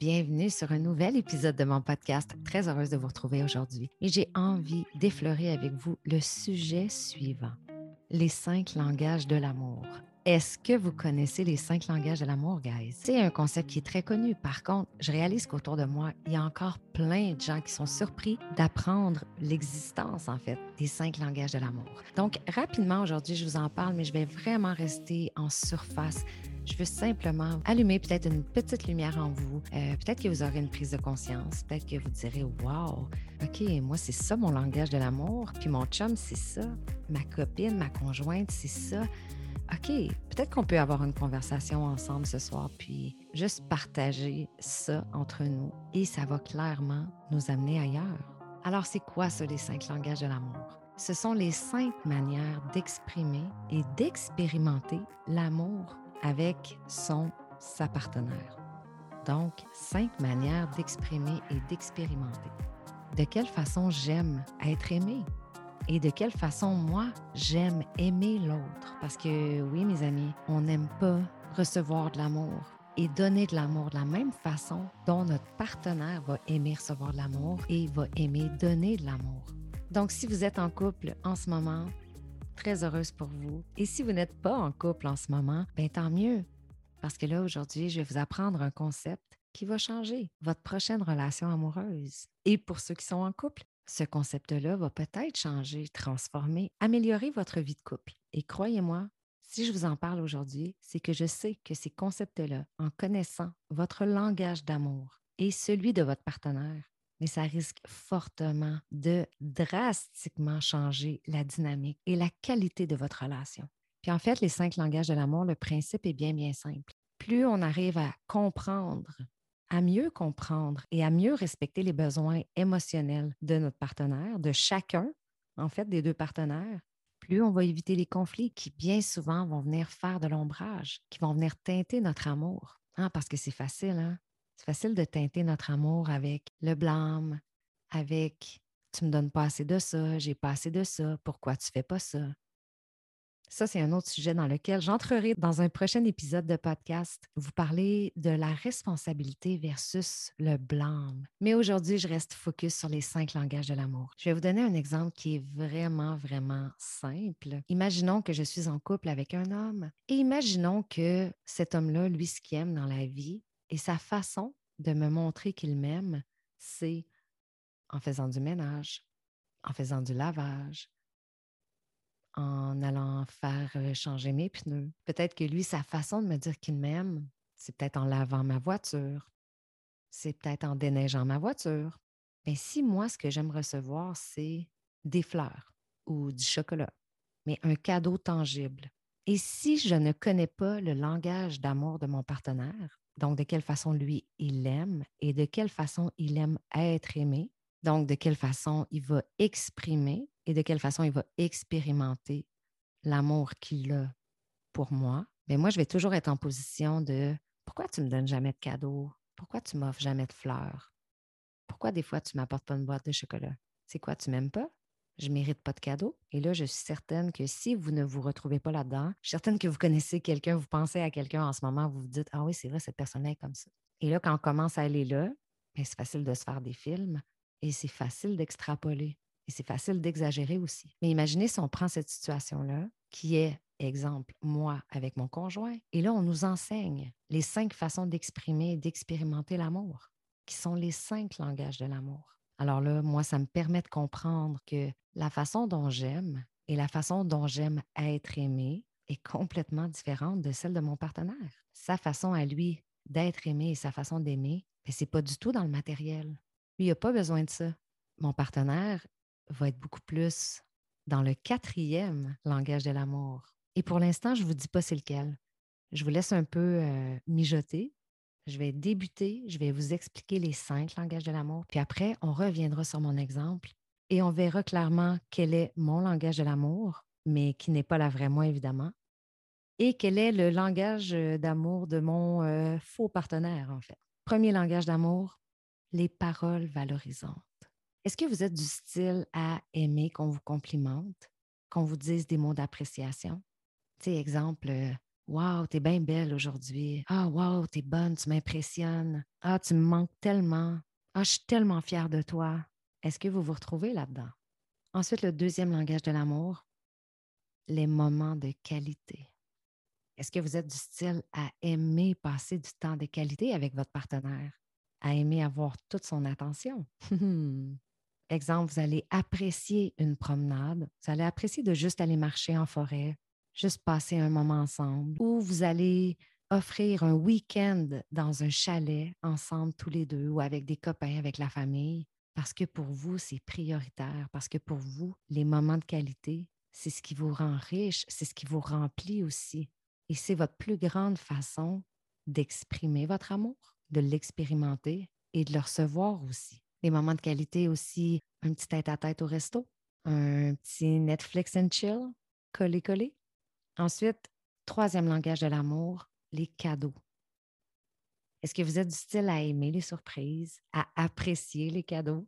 Bienvenue sur un nouvel épisode de mon podcast. Très heureuse de vous retrouver aujourd'hui. Et j'ai envie d'effleurer avec vous le sujet suivant les cinq langages de l'amour. Est-ce que vous connaissez les cinq langages de l'amour, guys? C'est un concept qui est très connu. Par contre, je réalise qu'autour de moi, il y a encore plein de gens qui sont surpris d'apprendre l'existence, en fait, des cinq langages de l'amour. Donc, rapidement, aujourd'hui, je vous en parle, mais je vais vraiment rester en surface. Je veux simplement allumer peut-être une petite lumière en vous. Euh, peut-être que vous aurez une prise de conscience. Peut-être que vous direz Wow, OK, moi, c'est ça mon langage de l'amour. Puis mon chum, c'est ça. Ma copine, ma conjointe, c'est ça. OK, peut-être qu'on peut avoir une conversation ensemble ce soir, puis juste partager ça entre nous. Et ça va clairement nous amener ailleurs. Alors, c'est quoi ça, les cinq langages de l'amour? Ce sont les cinq manières d'exprimer et d'expérimenter l'amour avec son, sa partenaire. Donc, cinq manières d'exprimer et d'expérimenter. De quelle façon j'aime être aimé? Et de quelle façon moi j'aime aimer l'autre? Parce que oui, mes amis, on n'aime pas recevoir de l'amour et donner de l'amour de la même façon dont notre partenaire va aimer recevoir de l'amour et va aimer donner de l'amour. Donc, si vous êtes en couple en ce moment, très heureuse pour vous. Et si vous n'êtes pas en couple en ce moment, bien tant mieux. Parce que là, aujourd'hui, je vais vous apprendre un concept qui va changer votre prochaine relation amoureuse. Et pour ceux qui sont en couple, ce concept-là va peut-être changer, transformer, améliorer votre vie de couple. Et croyez-moi, si je vous en parle aujourd'hui, c'est que je sais que ces concepts-là, en connaissant votre langage d'amour et celui de votre partenaire, mais ça risque fortement de drastiquement changer la dynamique et la qualité de votre relation. Puis en fait, les cinq langages de l'amour, le principe est bien, bien simple. Plus on arrive à comprendre à mieux comprendre et à mieux respecter les besoins émotionnels de notre partenaire, de chacun, en fait, des deux partenaires, plus on va éviter les conflits qui, bien souvent, vont venir faire de l'ombrage, qui vont venir teinter notre amour. Hein, parce que c'est facile, hein? C'est facile de teinter notre amour avec le blâme, avec tu me donnes pas assez de ça, j'ai pas assez de ça, pourquoi tu fais pas ça? Ça, c'est un autre sujet dans lequel j'entrerai dans un prochain épisode de podcast. Vous parlez de la responsabilité versus le blâme. Mais aujourd'hui, je reste focus sur les cinq langages de l'amour. Je vais vous donner un exemple qui est vraiment, vraiment simple. Imaginons que je suis en couple avec un homme et imaginons que cet homme-là, lui, ce qu'il aime dans la vie et sa façon de me montrer qu'il m'aime, c'est en faisant du ménage, en faisant du lavage, en allant faire changer mes pneus. Peut-être que lui, sa façon de me dire qu'il m'aime, c'est peut-être en lavant ma voiture. C'est peut-être en déneigeant ma voiture. Mais si moi, ce que j'aime recevoir, c'est des fleurs ou du chocolat, mais un cadeau tangible. Et si je ne connais pas le langage d'amour de mon partenaire, donc de quelle façon lui, il aime et de quelle façon il aime être aimé, donc de quelle façon il va exprimer et de quelle façon il va expérimenter l'amour qu'il a pour moi, mais moi, je vais toujours être en position de pourquoi tu ne me donnes jamais de cadeaux? Pourquoi tu m'offres jamais de fleurs? Pourquoi des fois tu ne m'apportes pas une boîte de chocolat? C'est quoi, tu m'aimes pas? Je ne mérite pas de cadeaux. Et là, je suis certaine que si vous ne vous retrouvez pas là-dedans, je suis certaine que vous connaissez quelqu'un, vous pensez à quelqu'un en ce moment, vous vous dites Ah oui, c'est vrai, cette personne-là est comme ça. Et là, quand on commence à aller là, ben, c'est facile de se faire des films et c'est facile d'extrapoler. Et c'est facile d'exagérer aussi. Mais imaginez si on prend cette situation-là, qui est, exemple, moi avec mon conjoint, et là, on nous enseigne les cinq façons d'exprimer et d'expérimenter l'amour, qui sont les cinq langages de l'amour. Alors là, moi, ça me permet de comprendre que la façon dont j'aime et la façon dont j'aime être aimé est complètement différente de celle de mon partenaire. Sa façon à lui d'être aimé et sa façon d'aimer, ce n'est pas du tout dans le matériel. Lui, il n'a pas besoin de ça. Mon partenaire, va être beaucoup plus dans le quatrième langage de l'amour. Et pour l'instant, je ne vous dis pas c'est lequel. Je vous laisse un peu euh, mijoter. Je vais débuter, je vais vous expliquer les cinq langages de l'amour, puis après, on reviendra sur mon exemple et on verra clairement quel est mon langage de l'amour, mais qui n'est pas la vraie moi, évidemment, et quel est le langage euh, d'amour de mon euh, faux partenaire, en fait. Premier langage d'amour, les paroles valorisantes. Est-ce que vous êtes du style à aimer qu'on vous complimente, qu'on vous dise des mots d'appréciation? Tu sais, exemple, euh, Wow, t'es bien belle aujourd'hui. Ah, wow, t'es bonne, tu m'impressionnes. Ah, tu me manques tellement. Ah, je suis tellement fière de toi. Est-ce que vous vous retrouvez là-dedans? Ensuite, le deuxième langage de l'amour, les moments de qualité. Est-ce que vous êtes du style à aimer passer du temps de qualité avec votre partenaire, à aimer avoir toute son attention? Exemple, vous allez apprécier une promenade, vous allez apprécier de juste aller marcher en forêt, juste passer un moment ensemble, ou vous allez offrir un week-end dans un chalet ensemble tous les deux ou avec des copains, avec la famille, parce que pour vous, c'est prioritaire, parce que pour vous, les moments de qualité, c'est ce qui vous rend riche, c'est ce qui vous remplit aussi. Et c'est votre plus grande façon d'exprimer votre amour, de l'expérimenter et de le recevoir aussi. Les moments de qualité aussi, un petit tête-à-tête au resto, un petit Netflix and chill, collé-collé. Ensuite, troisième langage de l'amour, les cadeaux. Est-ce que vous êtes du style à aimer les surprises, à apprécier les cadeaux?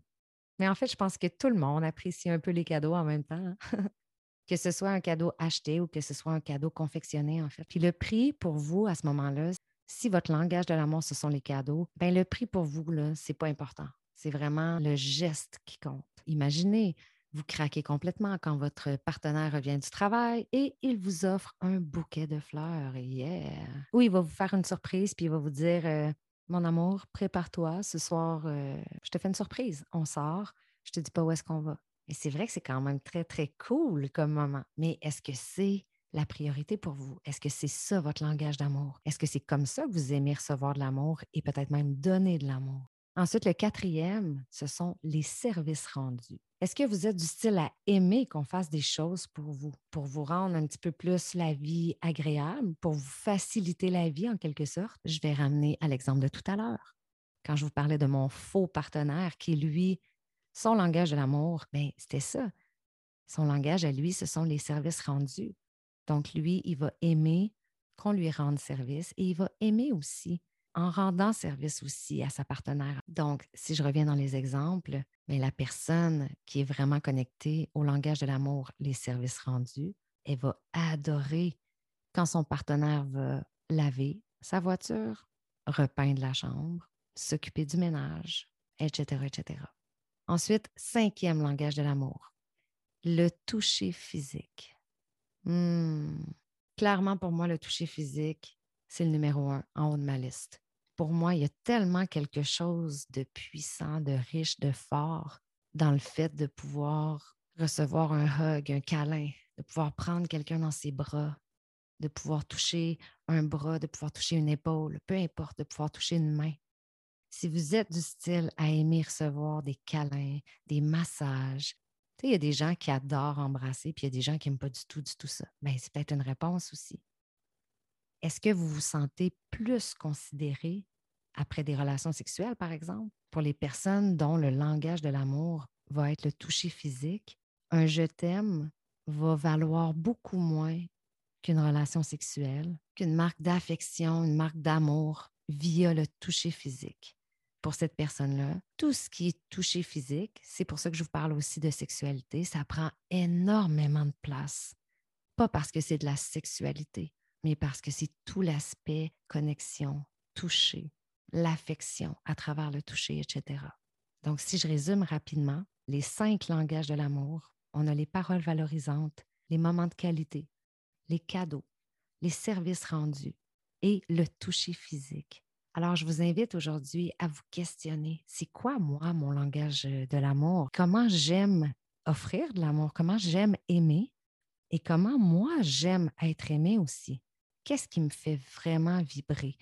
Mais en fait, je pense que tout le monde apprécie un peu les cadeaux en même temps. que ce soit un cadeau acheté ou que ce soit un cadeau confectionné, en fait. Puis le prix pour vous à ce moment-là, si votre langage de l'amour, ce sont les cadeaux, bien le prix pour vous, là, c'est pas important. C'est vraiment le geste qui compte. Imaginez, vous craquez complètement quand votre partenaire revient du travail et il vous offre un bouquet de fleurs. Yeah! Ou il va vous faire une surprise puis il va vous dire euh, Mon amour, prépare-toi, ce soir, euh, je te fais une surprise. On sort, je te dis pas où est-ce qu'on va. Et c'est vrai que c'est quand même très, très cool comme moment. Mais est-ce que c'est la priorité pour vous? Est-ce que c'est ça votre langage d'amour? Est-ce que c'est comme ça que vous aimez recevoir de l'amour et peut-être même donner de l'amour? Ensuite, le quatrième, ce sont les services rendus. Est-ce que vous êtes du style à aimer qu'on fasse des choses pour vous, pour vous rendre un petit peu plus la vie agréable, pour vous faciliter la vie en quelque sorte? Je vais ramener à l'exemple de tout à l'heure. Quand je vous parlais de mon faux partenaire qui, lui, son langage de l'amour, bien, c'était ça. Son langage à lui, ce sont les services rendus. Donc, lui, il va aimer qu'on lui rende service et il va aimer aussi en rendant service aussi à sa partenaire. Donc, si je reviens dans les exemples, mais la personne qui est vraiment connectée au langage de l'amour, les services rendus, elle va adorer quand son partenaire va laver sa voiture, repeindre la chambre, s'occuper du ménage, etc., etc. Ensuite, cinquième langage de l'amour, le toucher physique. Hmm. Clairement, pour moi, le toucher physique, c'est le numéro un en haut de ma liste pour moi, il y a tellement quelque chose de puissant, de riche, de fort dans le fait de pouvoir recevoir un hug, un câlin, de pouvoir prendre quelqu'un dans ses bras, de pouvoir toucher un bras, de pouvoir toucher une épaule, peu importe, de pouvoir toucher une main. Si vous êtes du style à aimer recevoir des câlins, des massages, il y a des gens qui adorent embrasser, puis il y a des gens qui n'aiment pas du tout, du tout ça. Bien, c'est peut-être une réponse aussi. Est-ce que vous vous sentez plus considéré après des relations sexuelles, par exemple? Pour les personnes dont le langage de l'amour va être le toucher physique, un je t'aime va valoir beaucoup moins qu'une relation sexuelle, qu'une marque d'affection, une marque d'amour via le toucher physique. Pour cette personne-là, tout ce qui est toucher physique, c'est pour ça que je vous parle aussi de sexualité, ça prend énormément de place. Pas parce que c'est de la sexualité, mais parce que c'est tout l'aspect connexion, toucher, l'affection à travers le toucher, etc. Donc, si je résume rapidement, les cinq langages de l'amour, on a les paroles valorisantes, les moments de qualité, les cadeaux, les services rendus et le toucher physique. Alors, je vous invite aujourd'hui à vous questionner, c'est quoi moi mon langage de l'amour? Comment j'aime offrir de l'amour? Comment j'aime aimer? Et comment moi j'aime être aimé aussi? Qu'est-ce qui me fait vraiment vibrer?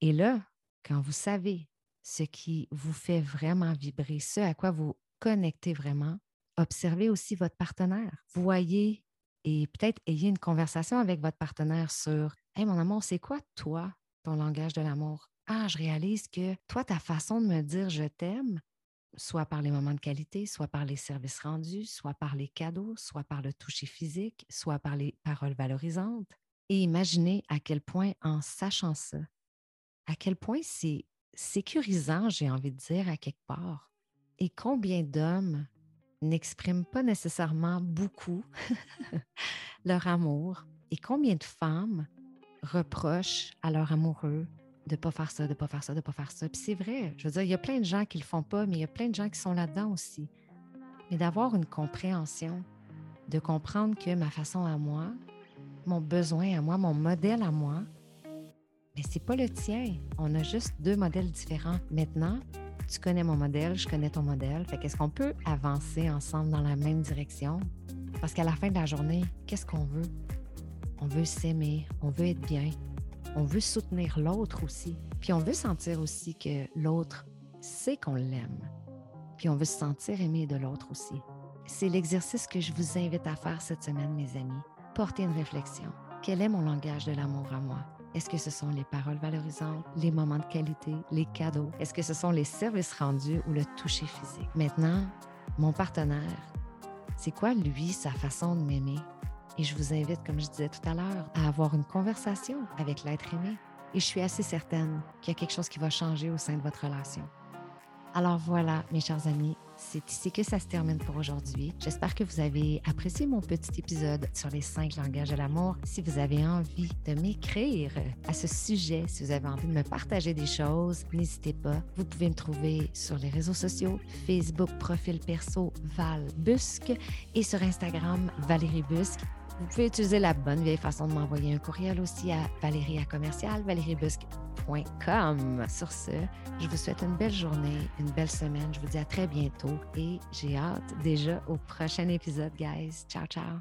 Et là, quand vous savez ce qui vous fait vraiment vibrer, ce à quoi vous connectez vraiment, observez aussi votre partenaire. Voyez et peut-être ayez une conversation avec votre partenaire sur Hey, mon amour, c'est quoi toi, ton langage de l'amour? Ah, je réalise que toi, ta façon de me dire je t'aime, soit par les moments de qualité, soit par les services rendus, soit par les cadeaux, soit par le toucher physique, soit par les paroles valorisantes, et imaginez à quel point, en sachant ça, à quel point c'est sécurisant, j'ai envie de dire, à quelque part. Et combien d'hommes n'expriment pas nécessairement beaucoup leur amour et combien de femmes reprochent à leur amoureux de pas faire ça, de pas faire ça, de pas faire ça. Puis c'est vrai, je veux dire, il y a plein de gens qui le font pas, mais il y a plein de gens qui sont là-dedans aussi. Mais d'avoir une compréhension, de comprendre que ma façon à moi, mon besoin à moi, mon modèle à moi, c'est pas le tien. On a juste deux modèles différents. Maintenant, tu connais mon modèle, je connais ton modèle. Fait qu'est-ce qu'on peut avancer ensemble dans la même direction? Parce qu'à la fin de la journée, qu'est-ce qu'on veut? On veut s'aimer, on veut être bien, on veut soutenir l'autre aussi. Puis on veut sentir aussi que l'autre sait qu'on l'aime. Puis on veut se sentir aimé de l'autre aussi. C'est l'exercice que je vous invite à faire cette semaine, mes amis. Portez une réflexion. Quel est mon langage de l'amour à moi? Est-ce que ce sont les paroles valorisantes, les moments de qualité, les cadeaux? Est-ce que ce sont les services rendus ou le toucher physique? Maintenant, mon partenaire, c'est quoi, lui, sa façon de m'aimer? Et je vous invite, comme je disais tout à l'heure, à avoir une conversation avec l'être aimé. Et je suis assez certaine qu'il y a quelque chose qui va changer au sein de votre relation. Alors voilà, mes chers amis, c'est ici que ça se termine pour aujourd'hui. J'espère que vous avez apprécié mon petit épisode sur les cinq langages de l'amour. Si vous avez envie de m'écrire à ce sujet, si vous avez envie de me partager des choses, n'hésitez pas. Vous pouvez me trouver sur les réseaux sociaux, Facebook, profil perso Val Busque et sur Instagram Valérie Busque. Vous pouvez utiliser la bonne vieille façon de m'envoyer un courriel aussi à valérie à commercial, Sur ce, je vous souhaite une belle journée, une belle semaine. Je vous dis à très bientôt et j'ai hâte déjà au prochain épisode, guys. Ciao, ciao.